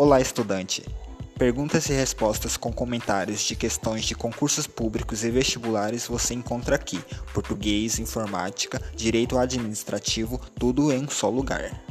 Olá, estudante! Perguntas e respostas com comentários de questões de concursos públicos e vestibulares você encontra aqui. Português, informática, direito administrativo, tudo em um só lugar.